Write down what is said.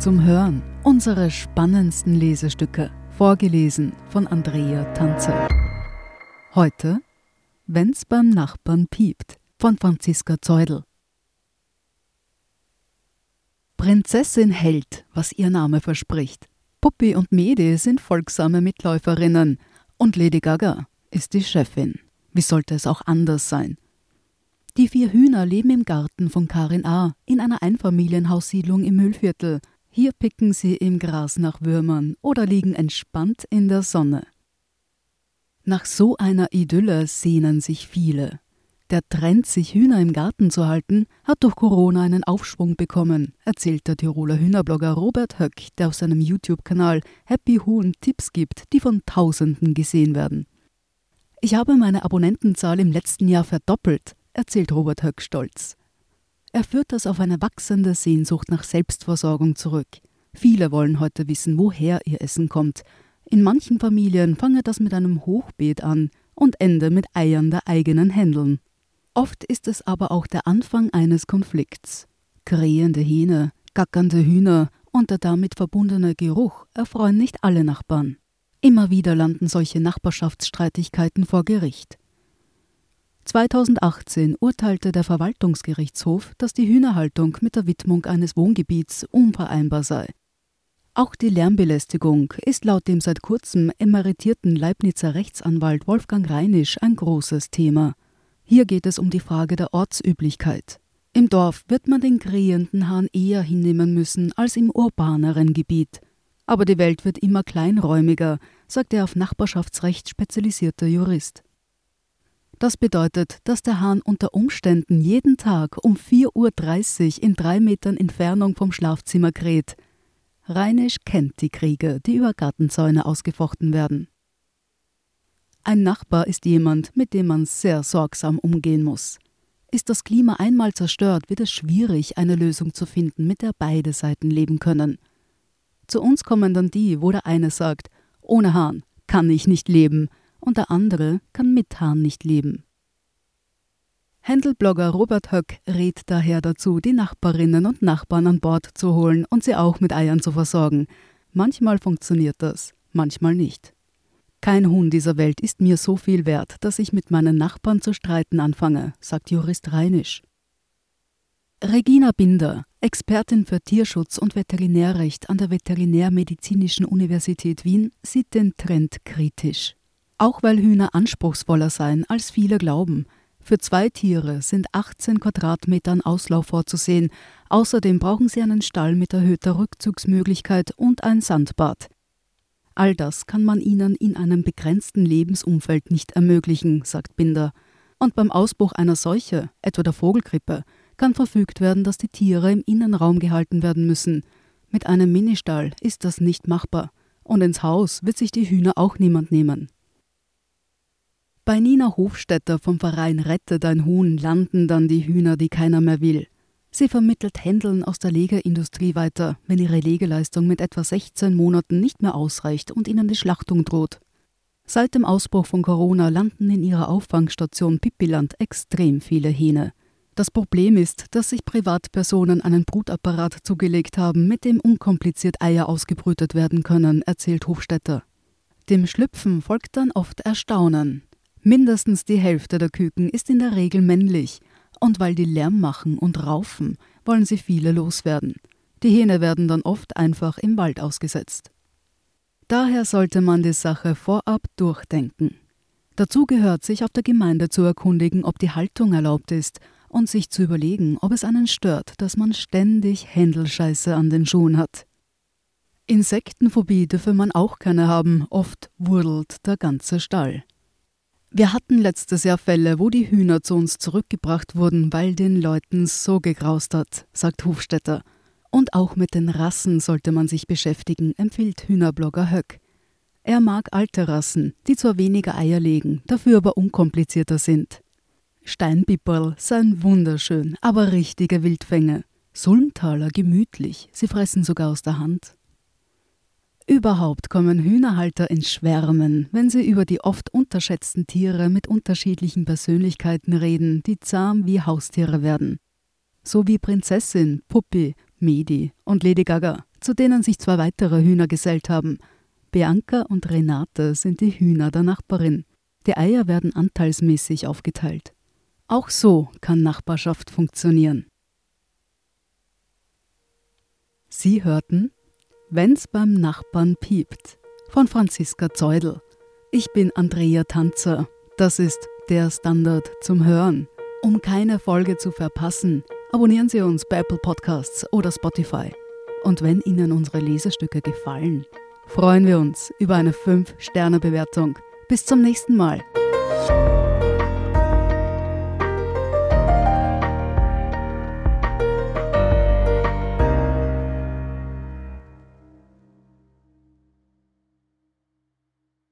zum Hören. Unsere spannendsten Lesestücke, vorgelesen von Andrea Tanzer. Heute Wenn's beim Nachbarn piept von Franziska Zeudel. Prinzessin hält, was ihr Name verspricht. Puppi und Mede sind folgsame Mitläuferinnen und Lady Gaga ist die Chefin. Wie sollte es auch anders sein? Die vier Hühner leben im Garten von Karin A. in einer Einfamilienhaussiedlung im Müllviertel. Hier picken sie im Gras nach Würmern oder liegen entspannt in der Sonne. Nach so einer Idylle sehnen sich viele. Der Trend, sich Hühner im Garten zu halten, hat durch Corona einen Aufschwung bekommen, erzählt der Tiroler Hühnerblogger Robert Höck, der auf seinem YouTube-Kanal Happy Huhn Tipps gibt, die von Tausenden gesehen werden. Ich habe meine Abonnentenzahl im letzten Jahr verdoppelt, erzählt Robert Höck stolz. Er führt das auf eine wachsende Sehnsucht nach Selbstversorgung zurück. Viele wollen heute wissen, woher ihr Essen kommt. In manchen Familien fange das mit einem Hochbeet an und ende mit Eiern der eigenen Händeln. Oft ist es aber auch der Anfang eines Konflikts. Krähende Hähne, gackernde Hühner und der damit verbundene Geruch erfreuen nicht alle Nachbarn. Immer wieder landen solche Nachbarschaftsstreitigkeiten vor Gericht. 2018 urteilte der Verwaltungsgerichtshof, dass die Hühnerhaltung mit der Widmung eines Wohngebiets unvereinbar sei. Auch die Lärmbelästigung ist laut dem seit kurzem emeritierten Leibnizer Rechtsanwalt Wolfgang Reinisch ein großes Thema. Hier geht es um die Frage der Ortsüblichkeit. Im Dorf wird man den krähenden Hahn eher hinnehmen müssen als im urbaneren Gebiet. Aber die Welt wird immer kleinräumiger, sagt der auf Nachbarschaftsrecht spezialisierte Jurist. Das bedeutet, dass der Hahn unter Umständen jeden Tag um 4.30 Uhr in drei Metern Entfernung vom Schlafzimmer kräht. Reinisch kennt die Kriege, die über Gartenzäune ausgefochten werden. Ein Nachbar ist jemand, mit dem man sehr sorgsam umgehen muss. Ist das Klima einmal zerstört, wird es schwierig, eine Lösung zu finden, mit der beide Seiten leben können. Zu uns kommen dann die, wo der eine sagt, ohne Hahn kann ich nicht leben, und der andere kann mit Hahn nicht leben. Händelblogger Robert Höck rät daher dazu, die Nachbarinnen und Nachbarn an Bord zu holen und sie auch mit Eiern zu versorgen. Manchmal funktioniert das, manchmal nicht. Kein Huhn dieser Welt ist mir so viel wert, dass ich mit meinen Nachbarn zu streiten anfange, sagt Jurist Reinisch. Regina Binder, Expertin für Tierschutz und Veterinärrecht an der Veterinärmedizinischen Universität Wien, sieht den Trend kritisch. Auch weil Hühner anspruchsvoller seien, als viele glauben. Für zwei Tiere sind 18 Quadratmetern Auslauf vorzusehen. Außerdem brauchen sie einen Stall mit erhöhter Rückzugsmöglichkeit und ein Sandbad. All das kann man ihnen in einem begrenzten Lebensumfeld nicht ermöglichen, sagt Binder. Und beim Ausbruch einer Seuche, etwa der Vogelgrippe, kann verfügt werden, dass die Tiere im Innenraum gehalten werden müssen. Mit einem Ministall ist das nicht machbar. Und ins Haus wird sich die Hühner auch niemand nehmen. Bei Nina Hofstetter vom Verein Rette dein Huhn landen dann die Hühner, die keiner mehr will. Sie vermittelt Händeln aus der Legeindustrie weiter, wenn ihre Legeleistung mit etwa 16 Monaten nicht mehr ausreicht und ihnen die Schlachtung droht. Seit dem Ausbruch von Corona landen in ihrer Auffangstation Pippiland extrem viele Hähne. Das Problem ist, dass sich Privatpersonen einen Brutapparat zugelegt haben, mit dem unkompliziert Eier ausgebrütet werden können, erzählt Hofstetter. Dem Schlüpfen folgt dann oft Erstaunen. Mindestens die Hälfte der Küken ist in der Regel männlich, und weil die Lärm machen und raufen, wollen sie viele loswerden. Die Hähne werden dann oft einfach im Wald ausgesetzt. Daher sollte man die Sache vorab durchdenken. Dazu gehört, sich auf der Gemeinde zu erkundigen, ob die Haltung erlaubt ist und sich zu überlegen, ob es einen stört, dass man ständig Händelscheiße an den Schuhen hat. Insektenphobie dürfe man auch keine haben, oft wurdelt der ganze Stall. Wir hatten letztes Jahr Fälle, wo die Hühner zu uns zurückgebracht wurden, weil den Leuten so gegraust hat, sagt Hofstetter. Und auch mit den Rassen sollte man sich beschäftigen, empfiehlt Hühnerblogger Höck. Er mag alte Rassen, die zwar weniger Eier legen, dafür aber unkomplizierter sind. Steinbipperl seien wunderschön, aber richtige Wildfänge. Sulmtaler gemütlich, sie fressen sogar aus der Hand. Überhaupt kommen Hühnerhalter ins Schwärmen, wenn sie über die oft unterschätzten Tiere mit unterschiedlichen Persönlichkeiten reden, die zahm wie Haustiere werden. So wie Prinzessin, Puppi, Medi und Lady Gaga. zu denen sich zwei weitere Hühner gesellt haben. Bianca und Renate sind die Hühner der Nachbarin. Die Eier werden anteilsmäßig aufgeteilt. Auch so kann Nachbarschaft funktionieren. Sie hörten Wenn's beim Nachbarn piept von Franziska Zeudel. Ich bin Andrea Tanzer. Das ist der Standard zum Hören. Um keine Folge zu verpassen, abonnieren Sie uns bei Apple Podcasts oder Spotify. Und wenn Ihnen unsere Lesestücke gefallen, freuen wir uns über eine 5-Sterne-Bewertung. Bis zum nächsten Mal.